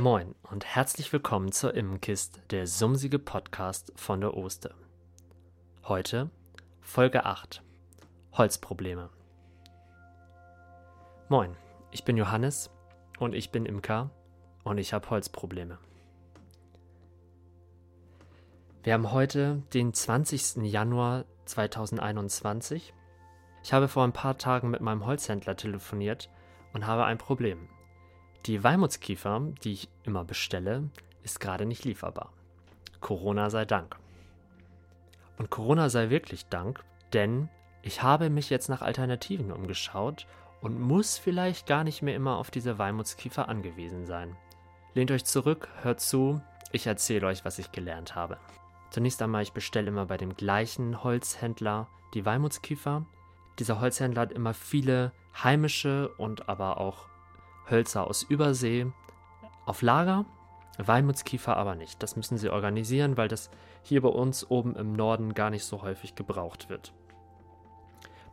Moin und herzlich willkommen zur Immenkist, der sumsige Podcast von der Oster. Heute Folge 8 Holzprobleme. Moin, ich bin Johannes und ich bin Imker und ich habe Holzprobleme. Wir haben heute den 20. Januar 2021. Ich habe vor ein paar Tagen mit meinem Holzhändler telefoniert und habe ein Problem. Die Weimutskiefer, die ich immer bestelle, ist gerade nicht lieferbar. Corona sei Dank. Und Corona sei wirklich Dank, denn ich habe mich jetzt nach Alternativen umgeschaut und muss vielleicht gar nicht mehr immer auf diese Weimutskiefer angewiesen sein. Lehnt euch zurück, hört zu, ich erzähle euch, was ich gelernt habe. Zunächst einmal, ich bestelle immer bei dem gleichen Holzhändler die Weimutskiefer. Dieser Holzhändler hat immer viele heimische und aber auch Hölzer aus Übersee auf Lager. Weimutskiefer aber nicht. Das müssen sie organisieren, weil das hier bei uns oben im Norden gar nicht so häufig gebraucht wird.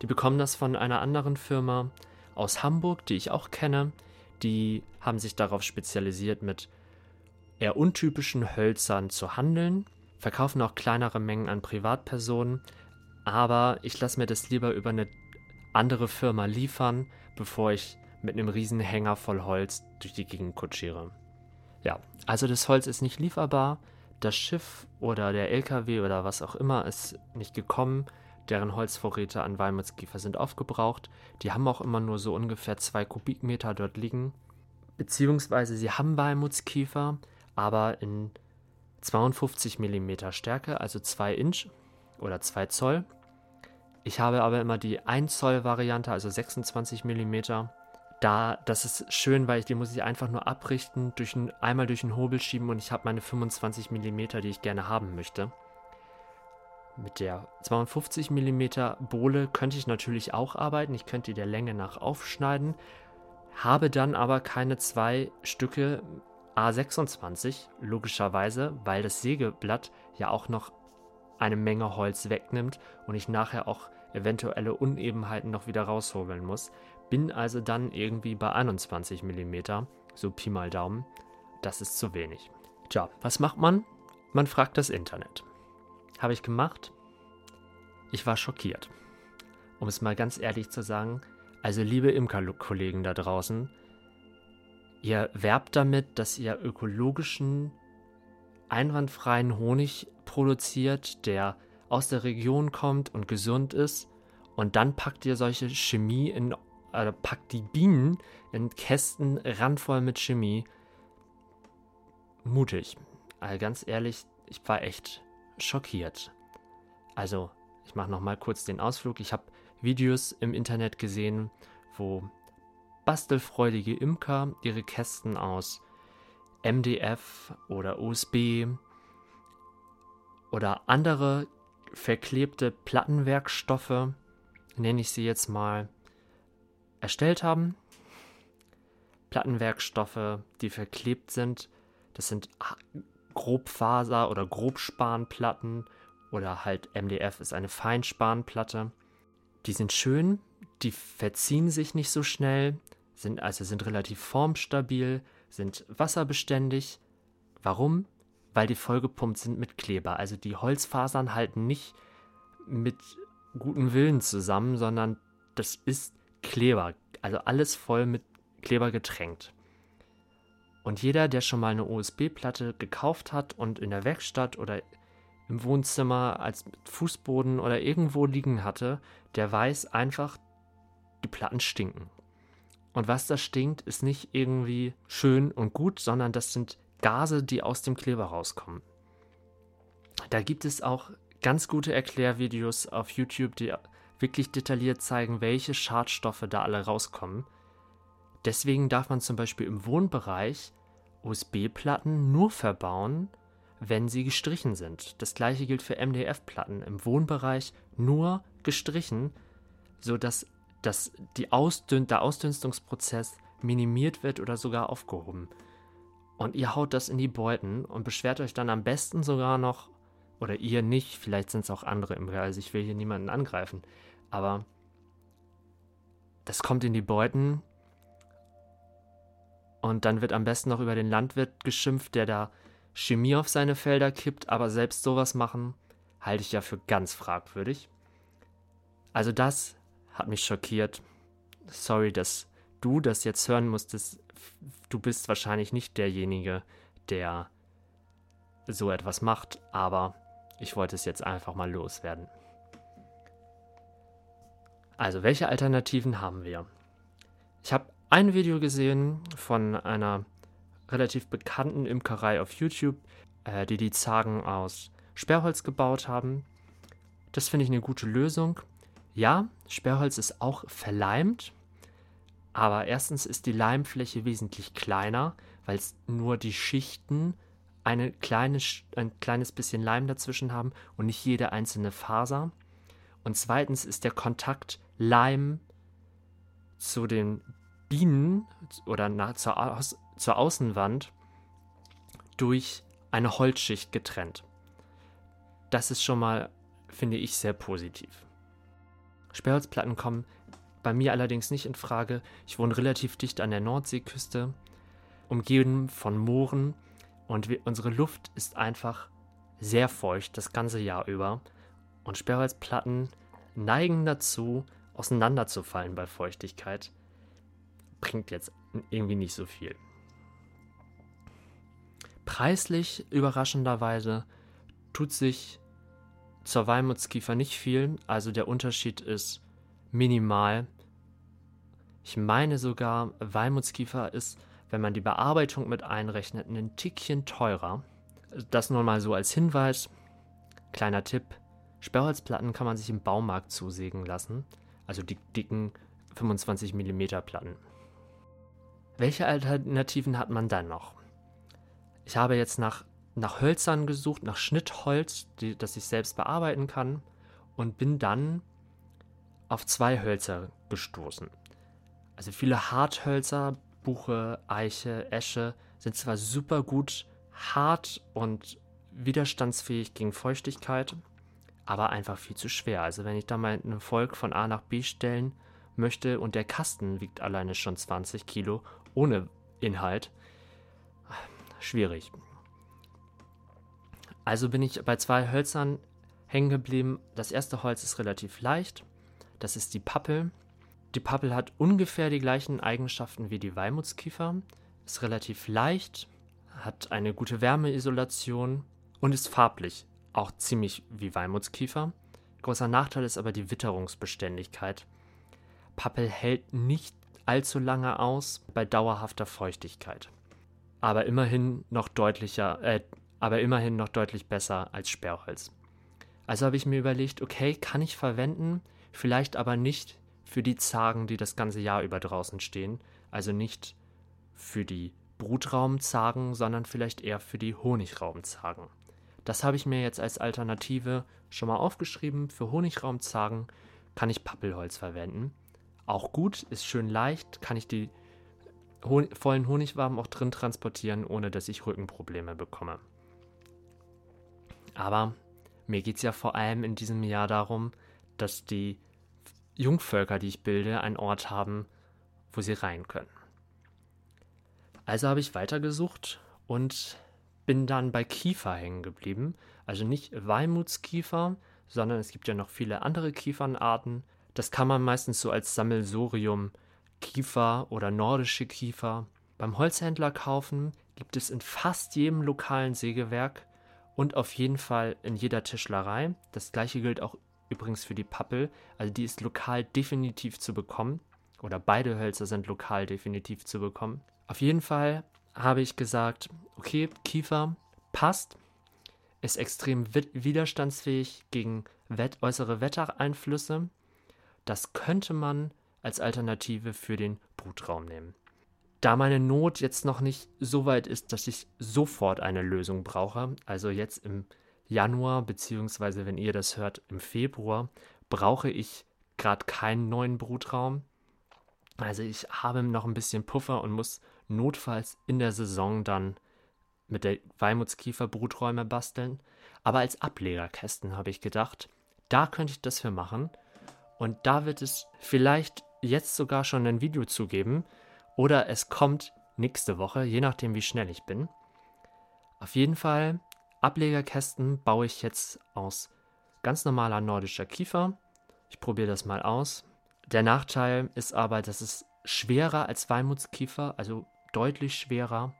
Die bekommen das von einer anderen Firma aus Hamburg, die ich auch kenne. Die haben sich darauf spezialisiert, mit eher untypischen Hölzern zu handeln, verkaufen auch kleinere Mengen an Privatpersonen, aber ich lasse mir das lieber über eine andere Firma liefern, bevor ich mit einem riesen Hänger voll Holz durch die Gegend kutschiere. Ja, also das Holz ist nicht lieferbar, das Schiff oder der LKW oder was auch immer ist nicht gekommen, deren Holzvorräte an Walmutskiefer sind aufgebraucht. Die haben auch immer nur so ungefähr zwei Kubikmeter dort liegen. Beziehungsweise sie haben Walmutskiefer, aber in 52 mm Stärke, also 2 Inch oder 2 Zoll. Ich habe aber immer die 1 Zoll Variante, also 26 mm da, das ist schön, weil ich die muss ich einfach nur abrichten, durch ein, einmal durch den Hobel schieben und ich habe meine 25 mm, die ich gerne haben möchte. Mit der 52 mm Bohle könnte ich natürlich auch arbeiten. Ich könnte die der Länge nach aufschneiden, habe dann aber keine zwei Stücke A26, logischerweise, weil das Sägeblatt ja auch noch eine Menge Holz wegnimmt und ich nachher auch eventuelle Unebenheiten noch wieder raushobeln muss. Bin also dann irgendwie bei 21 mm, so Pi mal Daumen. Das ist zu wenig. Tja, was macht man? Man fragt das Internet. Habe ich gemacht? Ich war schockiert. Um es mal ganz ehrlich zu sagen, also liebe Imkerkollegen da draußen, ihr werbt damit, dass ihr ökologischen, einwandfreien Honig produziert, der aus der Region kommt und gesund ist, und dann packt ihr solche Chemie in äh, packt die Bienen in Kästen randvoll mit Chemie. Mutig. Also ganz ehrlich, ich war echt schockiert. Also, ich mache nochmal kurz den Ausflug. Ich habe Videos im Internet gesehen, wo bastelfreudige Imker ihre Kästen aus MDF oder USB oder andere verklebte Plattenwerkstoffe, nenne ich sie jetzt mal, erstellt haben. Plattenwerkstoffe, die verklebt sind. Das sind Grobfaser- oder Grobspanplatten oder halt MDF ist eine Feinspanplatte. Die sind schön, die verziehen sich nicht so schnell, sind also sind relativ formstabil, sind wasserbeständig. Warum? Weil die vollgepumpt sind mit Kleber. Also die Holzfasern halten nicht mit gutem Willen zusammen, sondern das ist Kleber, also alles voll mit Kleber getränkt. Und jeder, der schon mal eine USB-Platte gekauft hat und in der Werkstatt oder im Wohnzimmer als Fußboden oder irgendwo liegen hatte, der weiß einfach, die Platten stinken. Und was da stinkt, ist nicht irgendwie schön und gut, sondern das sind Gase, die aus dem Kleber rauskommen. Da gibt es auch ganz gute Erklärvideos auf YouTube, die wirklich detailliert zeigen, welche Schadstoffe da alle rauskommen. Deswegen darf man zum Beispiel im Wohnbereich USB-Platten nur verbauen, wenn sie gestrichen sind. Das gleiche gilt für MDF-Platten im Wohnbereich nur gestrichen, sodass das, die Ausdün der Ausdünstungsprozess minimiert wird oder sogar aufgehoben. Und ihr haut das in die Beuten und beschwert euch dann am besten sogar noch oder ihr nicht, vielleicht sind es auch andere Imker, also ich will hier niemanden angreifen. Aber das kommt in die Beuten Und dann wird am besten noch über den Landwirt geschimpft, der da Chemie auf seine Felder kippt, aber selbst sowas machen, halte ich ja für ganz fragwürdig. Also das hat mich schockiert. Sorry, dass du das jetzt hören musstest. Du bist wahrscheinlich nicht derjenige, der so etwas macht, aber ich wollte es jetzt einfach mal loswerden. Also, welche Alternativen haben wir? Ich habe ein Video gesehen von einer relativ bekannten Imkerei auf YouTube, äh, die die Zagen aus Sperrholz gebaut haben. Das finde ich eine gute Lösung. Ja, Sperrholz ist auch verleimt, aber erstens ist die Leimfläche wesentlich kleiner, weil es nur die Schichten eine kleine, ein kleines bisschen Leim dazwischen haben und nicht jede einzelne Faser. Und zweitens ist der Kontakt Leim zu den Bienen oder nach, zur, Aus, zur Außenwand durch eine Holzschicht getrennt. Das ist schon mal, finde ich, sehr positiv. Sperrholzplatten kommen bei mir allerdings nicht in Frage. Ich wohne relativ dicht an der Nordseeküste, umgeben von Mooren und wir, unsere Luft ist einfach sehr feucht das ganze Jahr über. Und Sperrholzplatten neigen dazu, auseinanderzufallen bei Feuchtigkeit bringt jetzt irgendwie nicht so viel. Preislich überraschenderweise tut sich zur Walmutskiefer nicht viel, also der Unterschied ist minimal. Ich meine sogar, Walmutskiefer ist, wenn man die Bearbeitung mit einrechnet, ein Tickchen teurer. Das nur mal so als Hinweis. Kleiner Tipp: Sperrholzplatten kann man sich im Baumarkt zusägen lassen, also die dicken 25 mm Platten. Welche Alternativen hat man dann noch? Ich habe jetzt nach, nach Hölzern gesucht, nach Schnittholz, die, das ich selbst bearbeiten kann und bin dann auf zwei Hölzer gestoßen. Also viele Harthölzer, Buche, Eiche, Esche sind zwar super gut hart und widerstandsfähig gegen Feuchtigkeit, aber einfach viel zu schwer. Also wenn ich da mal ein Volk von A nach B stellen möchte und der Kasten wiegt alleine schon 20 Kilo ohne Inhalt. Schwierig. Also bin ich bei zwei Hölzern hängen geblieben. Das erste Holz ist relativ leicht. Das ist die Pappel. Die Pappel hat ungefähr die gleichen Eigenschaften wie die Walmutskiefer. Ist relativ leicht, hat eine gute Wärmeisolation und ist farblich auch ziemlich wie Walmutskiefer. Großer Nachteil ist aber die Witterungsbeständigkeit. Pappel hält nicht allzu lange aus bei dauerhafter Feuchtigkeit. Aber immerhin noch deutlicher, äh, aber immerhin noch deutlich besser als Sperrholz. Also habe ich mir überlegt, okay, kann ich verwenden, vielleicht aber nicht für die Zagen, die das ganze Jahr über draußen stehen, also nicht für die Brutraumzagen, sondern vielleicht eher für die Honigraumzagen. Das habe ich mir jetzt als Alternative schon mal aufgeschrieben. Für Honigraumzagen kann ich Pappelholz verwenden auch gut, ist schön leicht, kann ich die Hon vollen Honigwaben auch drin transportieren, ohne dass ich Rückenprobleme bekomme. Aber mir geht es ja vor allem in diesem Jahr darum, dass die Jungvölker, die ich bilde, einen Ort haben, wo sie rein können. Also habe ich weitergesucht und bin dann bei Kiefer hängen geblieben. Also nicht Walmutskiefer, sondern es gibt ja noch viele andere Kiefernarten, das kann man meistens so als Sammelsurium Kiefer oder nordische Kiefer beim Holzhändler kaufen. Gibt es in fast jedem lokalen Sägewerk und auf jeden Fall in jeder Tischlerei. Das gleiche gilt auch übrigens für die Pappel. Also die ist lokal definitiv zu bekommen. Oder beide Hölzer sind lokal definitiv zu bekommen. Auf jeden Fall habe ich gesagt, okay, Kiefer passt, ist extrem widerstandsfähig gegen wett äußere Wettereinflüsse das könnte man als Alternative für den Brutraum nehmen. Da meine Not jetzt noch nicht so weit ist, dass ich sofort eine Lösung brauche, also jetzt im Januar, beziehungsweise wenn ihr das hört, im Februar, brauche ich gerade keinen neuen Brutraum. Also ich habe noch ein bisschen Puffer und muss notfalls in der Saison dann mit der Weimutskiefer Bruträume basteln. Aber als Ablegerkästen habe ich gedacht, da könnte ich das für machen. Und da wird es vielleicht jetzt sogar schon ein Video zu geben oder es kommt nächste Woche, je nachdem, wie schnell ich bin. Auf jeden Fall, Ablegerkästen baue ich jetzt aus ganz normaler nordischer Kiefer. Ich probiere das mal aus. Der Nachteil ist aber, dass es schwerer als Walmutskiefer, also deutlich schwerer.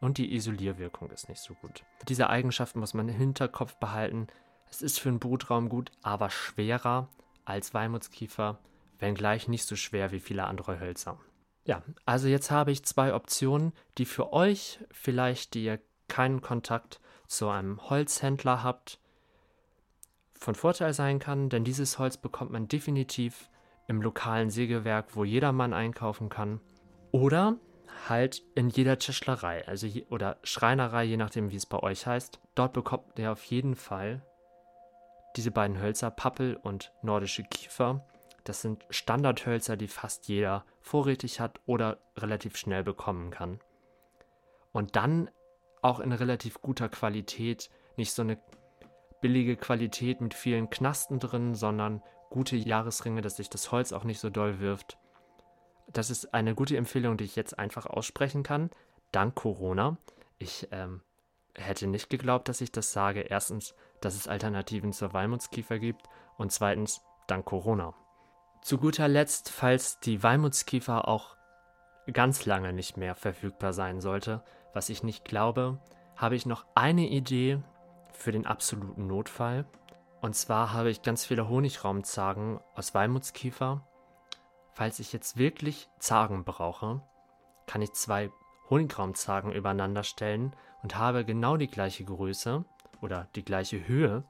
Und die Isolierwirkung ist nicht so gut. Diese Eigenschaften muss man im Hinterkopf behalten. Es ist für einen Brutraum gut, aber schwerer als Walmutskiefer, wenngleich nicht so schwer wie viele andere Hölzer. Ja, also jetzt habe ich zwei Optionen, die für euch vielleicht, die ihr keinen Kontakt zu einem Holzhändler habt, von Vorteil sein kann, denn dieses Holz bekommt man definitiv im lokalen Sägewerk, wo jedermann einkaufen kann. Oder halt in jeder Tischlerei, also je, oder Schreinerei, je nachdem, wie es bei euch heißt. Dort bekommt ihr auf jeden Fall diese beiden Hölzer, Pappel und nordische Kiefer. Das sind Standardhölzer, die fast jeder vorrätig hat oder relativ schnell bekommen kann. Und dann auch in relativ guter Qualität, nicht so eine billige Qualität mit vielen Knasten drin, sondern gute Jahresringe, dass sich das Holz auch nicht so doll wirft. Das ist eine gute Empfehlung, die ich jetzt einfach aussprechen kann, dank Corona. Ich ähm, hätte nicht geglaubt, dass ich das sage. Erstens, dass es Alternativen zur Walmutskiefer gibt und zweitens, dank Corona. Zu guter Letzt, falls die Walmutskiefer auch ganz lange nicht mehr verfügbar sein sollte, was ich nicht glaube, habe ich noch eine Idee für den absoluten Notfall. Und zwar habe ich ganz viele Honigraumzagen aus Walmutskiefer. Falls ich jetzt wirklich Zagen brauche, kann ich zwei Honigraumzagen übereinander stellen und habe genau die gleiche Größe oder die gleiche Höhe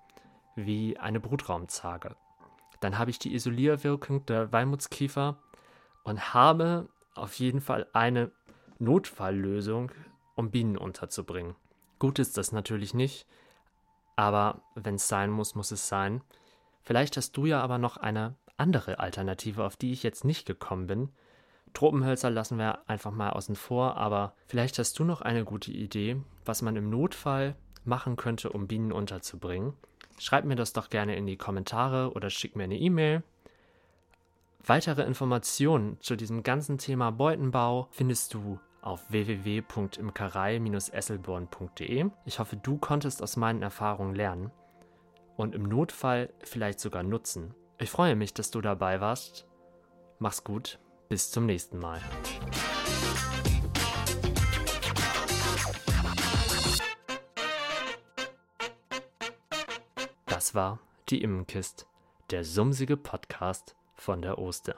wie eine Brutraumzage. Dann habe ich die Isolierwirkung der Walmutskiefer und habe auf jeden Fall eine Notfalllösung, um Bienen unterzubringen. Gut ist das natürlich nicht, aber wenn es sein muss, muss es sein. Vielleicht hast du ja aber noch eine andere Alternative, auf die ich jetzt nicht gekommen bin. Tropenhölzer lassen wir einfach mal außen vor, aber vielleicht hast du noch eine gute Idee, was man im Notfall machen könnte, um Bienen unterzubringen. Schreib mir das doch gerne in die Kommentare oder schick mir eine E-Mail. Weitere Informationen zu diesem ganzen Thema Beutenbau findest du auf www.imkerei-esselborn.de. Ich hoffe, du konntest aus meinen Erfahrungen lernen und im Notfall vielleicht sogar nutzen. Ich freue mich, dass du dabei warst. Mach's gut, bis zum nächsten Mal. Das war die Immenkist, der sumsige Podcast von der Oster.